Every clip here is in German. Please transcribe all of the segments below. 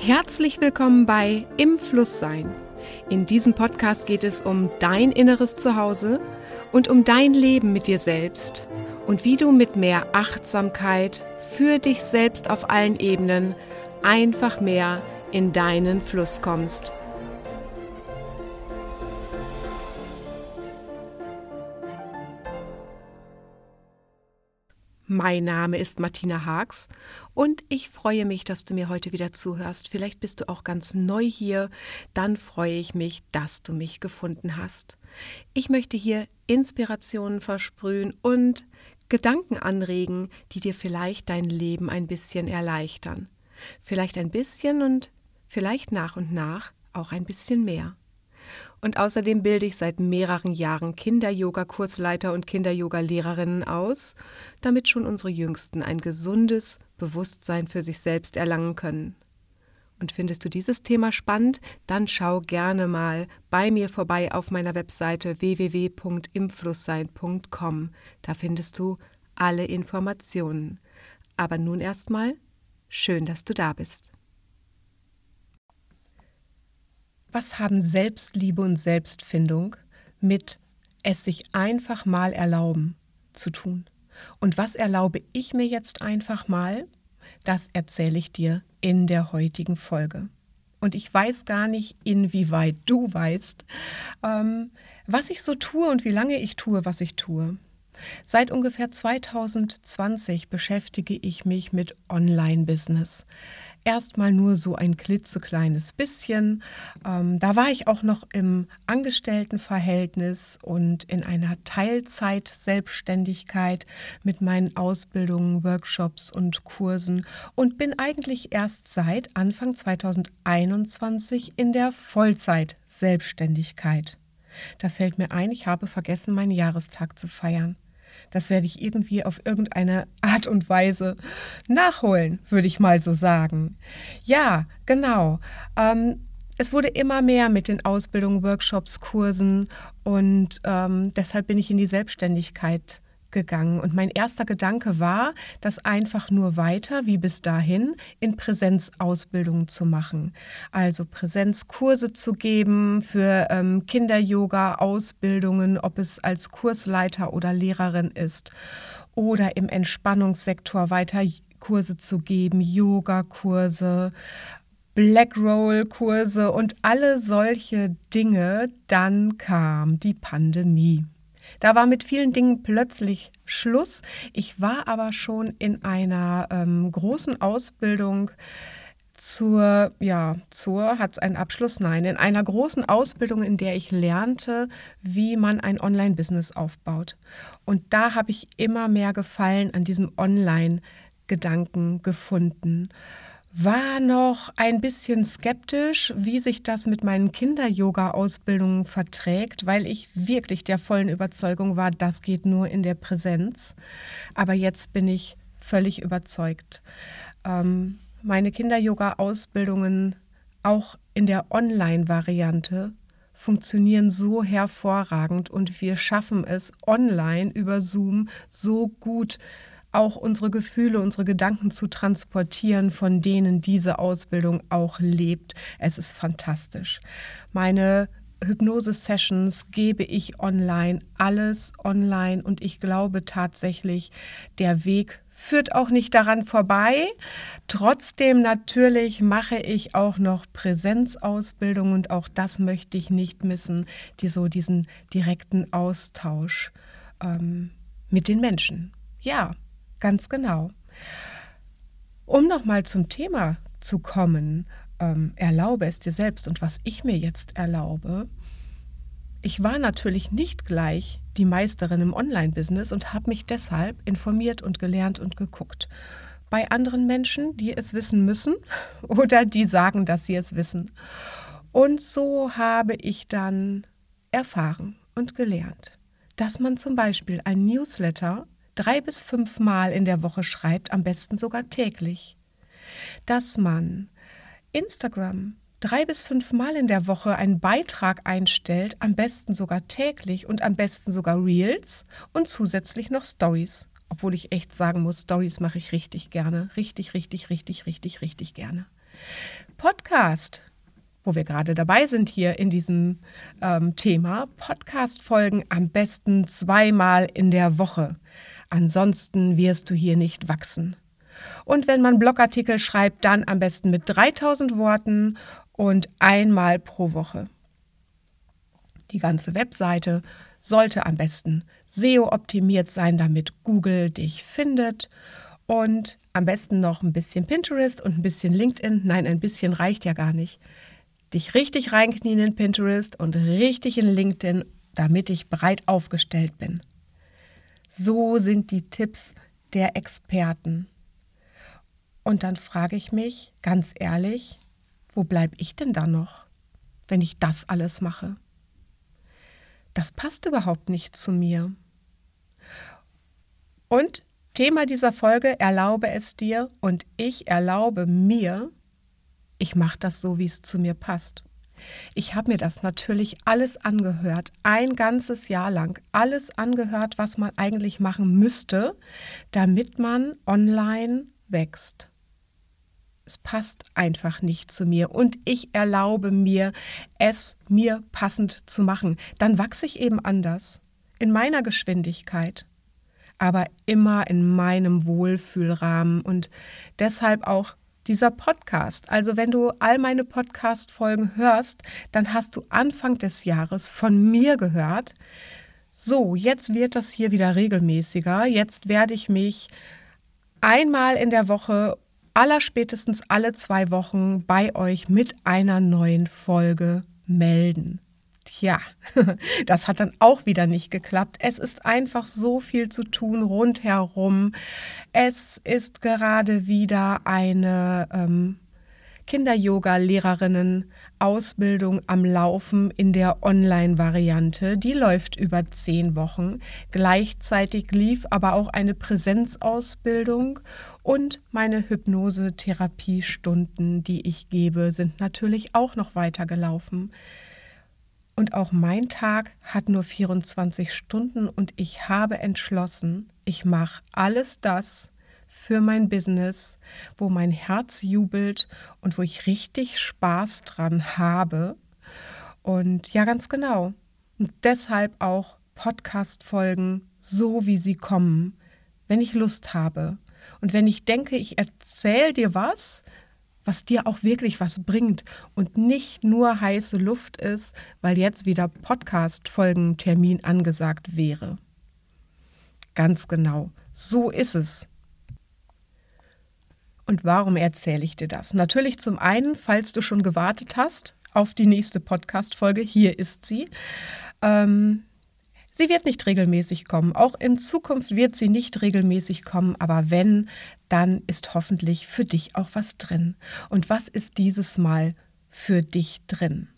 Herzlich willkommen bei Im Fluss sein. In diesem Podcast geht es um dein inneres Zuhause und um dein Leben mit dir selbst und wie du mit mehr Achtsamkeit für dich selbst auf allen Ebenen einfach mehr in deinen Fluss kommst. Mein Name ist Martina Haags und ich freue mich, dass du mir heute wieder zuhörst. Vielleicht bist du auch ganz neu hier. Dann freue ich mich, dass du mich gefunden hast. Ich möchte hier Inspirationen versprühen und Gedanken anregen, die dir vielleicht dein Leben ein bisschen erleichtern. Vielleicht ein bisschen und vielleicht nach und nach auch ein bisschen mehr. Und außerdem bilde ich seit mehreren Jahren Kinder-Yoga-Kursleiter und Kinder-Yoga-Lehrerinnen aus, damit schon unsere Jüngsten ein gesundes Bewusstsein für sich selbst erlangen können. Und findest du dieses Thema spannend, dann schau gerne mal bei mir vorbei auf meiner Webseite www.imflusssein.com. Da findest du alle Informationen. Aber nun erstmal, schön, dass du da bist. Was haben Selbstliebe und Selbstfindung mit es sich einfach mal erlauben zu tun? Und was erlaube ich mir jetzt einfach mal? Das erzähle ich dir in der heutigen Folge. Und ich weiß gar nicht, inwieweit du weißt, ähm, was ich so tue und wie lange ich tue, was ich tue. Seit ungefähr 2020 beschäftige ich mich mit Online-Business erstmal nur so ein klitzekleines bisschen. Ähm, da war ich auch noch im Angestelltenverhältnis und in einer Teilzeit-Selbstständigkeit mit meinen Ausbildungen, Workshops und Kursen und bin eigentlich erst seit Anfang 2021 in der Vollzeit-Selbstständigkeit. Da fällt mir ein, ich habe vergessen, meinen Jahrestag zu feiern. Das werde ich irgendwie auf irgendeine Art und Weise nachholen, würde ich mal so sagen. Ja, genau. Ähm, es wurde immer mehr mit den Ausbildungen, Workshops, Kursen und ähm, deshalb bin ich in die Selbstständigkeit gegangen. Und mein erster Gedanke war, das einfach nur weiter, wie bis dahin, in Präsenzausbildungen zu machen. Also Präsenzkurse zu geben für ähm, Kinder-Yoga-Ausbildungen, ob es als Kursleiter oder Lehrerin ist. Oder im Entspannungssektor weiter Kurse zu geben, Yoga-Kurse, Blackroll-Kurse und alle solche Dinge. Dann kam die Pandemie. Da war mit vielen Dingen plötzlich Schluss. Ich war aber schon in einer ähm, großen Ausbildung zur, ja, zur, hat es einen Abschluss? Nein, in einer großen Ausbildung, in der ich lernte, wie man ein Online-Business aufbaut. Und da habe ich immer mehr Gefallen an diesem Online-Gedanken gefunden war noch ein bisschen skeptisch, wie sich das mit meinen Kinder-Yoga-Ausbildungen verträgt, weil ich wirklich der vollen Überzeugung war, das geht nur in der Präsenz. Aber jetzt bin ich völlig überzeugt. Ähm, meine Kinder-Yoga-Ausbildungen auch in der Online-Variante funktionieren so hervorragend und wir schaffen es online über Zoom so gut auch unsere Gefühle, unsere Gedanken zu transportieren, von denen diese Ausbildung auch lebt. Es ist fantastisch. Meine Hypnose-Sessions gebe ich online, alles online und ich glaube tatsächlich, der Weg führt auch nicht daran vorbei. Trotzdem natürlich mache ich auch noch Präsenzausbildung und auch das möchte ich nicht missen, die so diesen direkten Austausch ähm, mit den Menschen. Ja, Ganz genau. Um nochmal zum Thema zu kommen, ähm, erlaube es dir selbst und was ich mir jetzt erlaube. Ich war natürlich nicht gleich die Meisterin im Online-Business und habe mich deshalb informiert und gelernt und geguckt. Bei anderen Menschen, die es wissen müssen oder die sagen, dass sie es wissen. Und so habe ich dann erfahren und gelernt, dass man zum Beispiel ein Newsletter drei bis fünf Mal in der Woche schreibt, am besten sogar täglich. Dass man Instagram drei bis fünf Mal in der Woche einen Beitrag einstellt, am besten sogar täglich und am besten sogar Reels und zusätzlich noch Stories. Obwohl ich echt sagen muss, Stories mache ich richtig gerne. Richtig, richtig, richtig, richtig, richtig gerne. Podcast, wo wir gerade dabei sind hier in diesem ähm, Thema, Podcast-Folgen am besten zweimal in der Woche. Ansonsten wirst du hier nicht wachsen. Und wenn man Blogartikel schreibt, dann am besten mit 3000 Worten und einmal pro Woche. Die ganze Webseite sollte am besten SEO-optimiert sein, damit Google dich findet. Und am besten noch ein bisschen Pinterest und ein bisschen LinkedIn. Nein, ein bisschen reicht ja gar nicht. Dich richtig reinknien in Pinterest und richtig in LinkedIn, damit ich breit aufgestellt bin. So sind die Tipps der Experten. Und dann frage ich mich ganz ehrlich, wo bleibe ich denn da noch, wenn ich das alles mache? Das passt überhaupt nicht zu mir. Und Thema dieser Folge, erlaube es dir und ich erlaube mir, ich mache das so, wie es zu mir passt. Ich habe mir das natürlich alles angehört, ein ganzes Jahr lang, alles angehört, was man eigentlich machen müsste, damit man online wächst. Es passt einfach nicht zu mir und ich erlaube mir, es mir passend zu machen. Dann wachse ich eben anders, in meiner Geschwindigkeit, aber immer in meinem Wohlfühlrahmen und deshalb auch dieser Podcast. Also wenn du all meine Podcast-Folgen hörst, dann hast du Anfang des Jahres von mir gehört. So, jetzt wird das hier wieder regelmäßiger. Jetzt werde ich mich einmal in der Woche allerspätestens alle zwei Wochen bei euch mit einer neuen Folge melden. Tja, das hat dann auch wieder nicht geklappt. Es ist einfach so viel zu tun rundherum. Es ist gerade wieder eine ähm, Kinder-Yoga-Lehrerinnen-Ausbildung am Laufen in der Online-Variante. Die läuft über zehn Wochen. Gleichzeitig lief aber auch eine Präsenzausbildung und meine Hypnose-Therapiestunden, die ich gebe, sind natürlich auch noch weitergelaufen. Und auch mein Tag hat nur 24 Stunden und ich habe entschlossen, ich mache alles das, für mein Business, wo mein Herz jubelt und wo ich richtig Spaß dran habe. Und ja, ganz genau. Und deshalb auch Podcast-Folgen so, wie sie kommen, wenn ich Lust habe. Und wenn ich denke, ich erzähle dir was, was dir auch wirklich was bringt und nicht nur heiße Luft ist, weil jetzt wieder Podcast-Folgentermin angesagt wäre. Ganz genau, so ist es. Und warum erzähle ich dir das? Natürlich zum einen, falls du schon gewartet hast auf die nächste Podcast-Folge, hier ist sie. Ähm, sie wird nicht regelmäßig kommen. Auch in Zukunft wird sie nicht regelmäßig kommen. Aber wenn, dann ist hoffentlich für dich auch was drin. Und was ist dieses Mal für dich drin?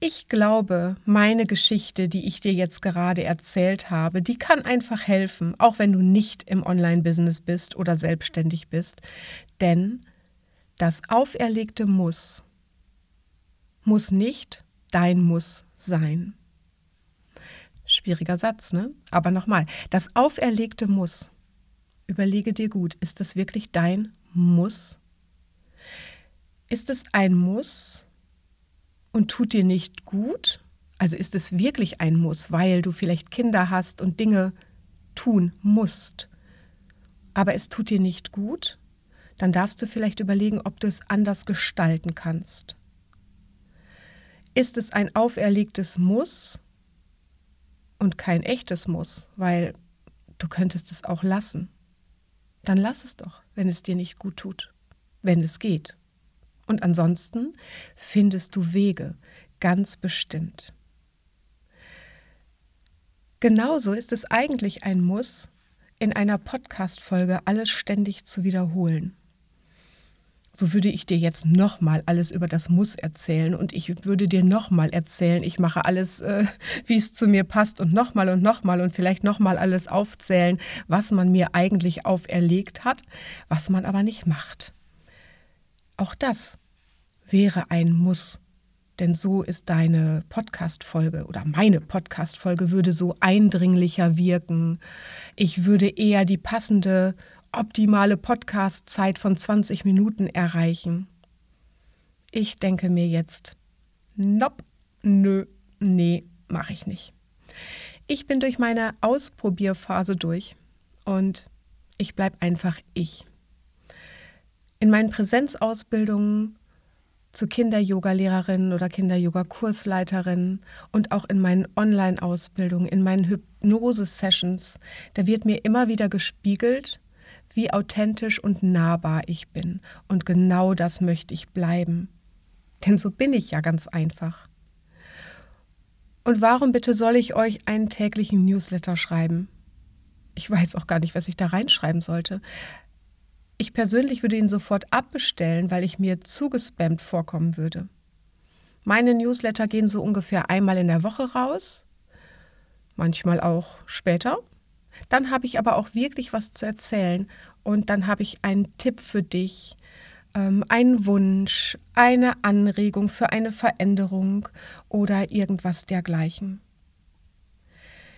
Ich glaube, meine Geschichte, die ich dir jetzt gerade erzählt habe, die kann einfach helfen, auch wenn du nicht im Online-Business bist oder selbstständig bist. Denn das auferlegte Muss muss nicht dein Muss sein. Schwieriger Satz, ne? Aber nochmal, das auferlegte Muss. Überlege dir gut, ist es wirklich dein Muss? Ist es ein Muss, und tut dir nicht gut, also ist es wirklich ein Muss, weil du vielleicht Kinder hast und Dinge tun musst, aber es tut dir nicht gut, dann darfst du vielleicht überlegen, ob du es anders gestalten kannst. Ist es ein auferlegtes Muss und kein echtes Muss, weil du könntest es auch lassen. Dann lass es doch, wenn es dir nicht gut tut, wenn es geht. Und ansonsten findest du Wege, ganz bestimmt. Genauso ist es eigentlich ein Muss, in einer Podcast-Folge alles ständig zu wiederholen. So würde ich dir jetzt nochmal alles über das Muss erzählen und ich würde dir nochmal erzählen, ich mache alles, äh, wie es zu mir passt und nochmal und nochmal und vielleicht nochmal alles aufzählen, was man mir eigentlich auferlegt hat, was man aber nicht macht. Auch das wäre ein Muss. Denn so ist deine Podcast-Folge oder meine Podcast-Folge würde so eindringlicher wirken. Ich würde eher die passende, optimale Podcast-Zeit von 20 Minuten erreichen. Ich denke mir jetzt, nope, nö, nee, mache ich nicht. Ich bin durch meine Ausprobierphase durch und ich bleibe einfach ich. In meinen Präsenzausbildungen zu Kinder-Yoga-Lehrerin oder Kinder-Yoga-Kursleiterin und auch in meinen Online-Ausbildungen, in meinen Hypnose-Sessions, da wird mir immer wieder gespiegelt, wie authentisch und nahbar ich bin. Und genau das möchte ich bleiben. Denn so bin ich ja ganz einfach. Und warum bitte soll ich euch einen täglichen Newsletter schreiben? Ich weiß auch gar nicht, was ich da reinschreiben sollte. Ich persönlich würde ihn sofort abbestellen, weil ich mir zugespammt vorkommen würde. Meine Newsletter gehen so ungefähr einmal in der Woche raus, manchmal auch später. Dann habe ich aber auch wirklich was zu erzählen und dann habe ich einen Tipp für dich, ähm, einen Wunsch, eine Anregung für eine Veränderung oder irgendwas dergleichen.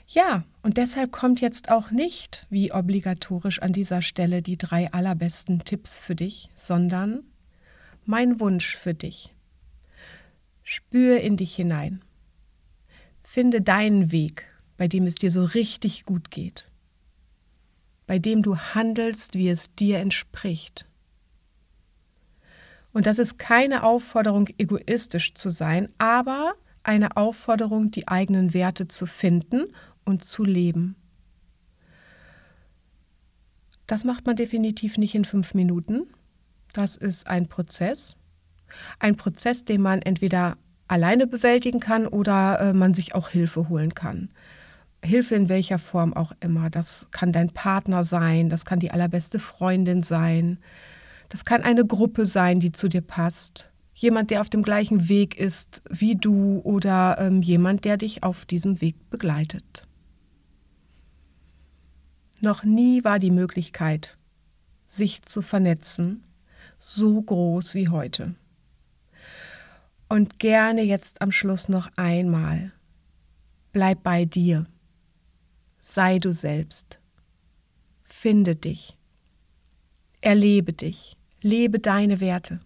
Ja, und deshalb kommt jetzt auch nicht, wie obligatorisch an dieser Stelle, die drei allerbesten Tipps für dich, sondern mein Wunsch für dich. Spür in dich hinein. Finde deinen Weg, bei dem es dir so richtig gut geht, bei dem du handelst, wie es dir entspricht. Und das ist keine Aufforderung, egoistisch zu sein, aber eine Aufforderung, die eigenen Werte zu finden und zu leben. Das macht man definitiv nicht in fünf Minuten. Das ist ein Prozess. Ein Prozess, den man entweder alleine bewältigen kann oder äh, man sich auch Hilfe holen kann. Hilfe in welcher Form auch immer. Das kann dein Partner sein, das kann die allerbeste Freundin sein, das kann eine Gruppe sein, die zu dir passt. Jemand, der auf dem gleichen Weg ist wie du oder ähm, jemand, der dich auf diesem Weg begleitet. Noch nie war die Möglichkeit, sich zu vernetzen, so groß wie heute. Und gerne jetzt am Schluss noch einmal. Bleib bei dir. Sei du selbst. Finde dich. Erlebe dich. Lebe deine Werte.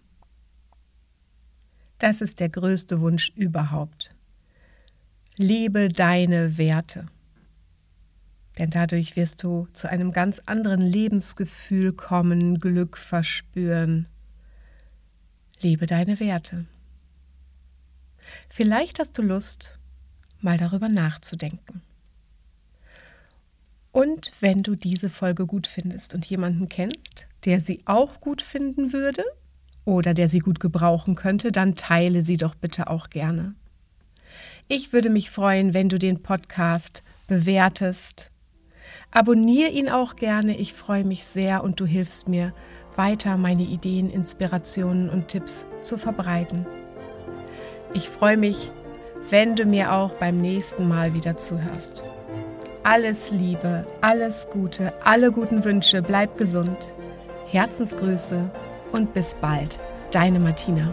Das ist der größte Wunsch überhaupt. Lebe deine Werte denn dadurch wirst du zu einem ganz anderen Lebensgefühl kommen, Glück verspüren. Lebe deine Werte. Vielleicht hast du Lust, mal darüber nachzudenken. Und wenn du diese Folge gut findest und jemanden kennst, der sie auch gut finden würde oder der sie gut gebrauchen könnte, dann teile sie doch bitte auch gerne. Ich würde mich freuen, wenn du den Podcast bewertest Abonniere ihn auch gerne. Ich freue mich sehr und du hilfst mir, weiter meine Ideen, Inspirationen und Tipps zu verbreiten. Ich freue mich, wenn du mir auch beim nächsten Mal wieder zuhörst. Alles Liebe, alles Gute, alle guten Wünsche, bleib gesund. Herzensgrüße und bis bald. Deine Martina.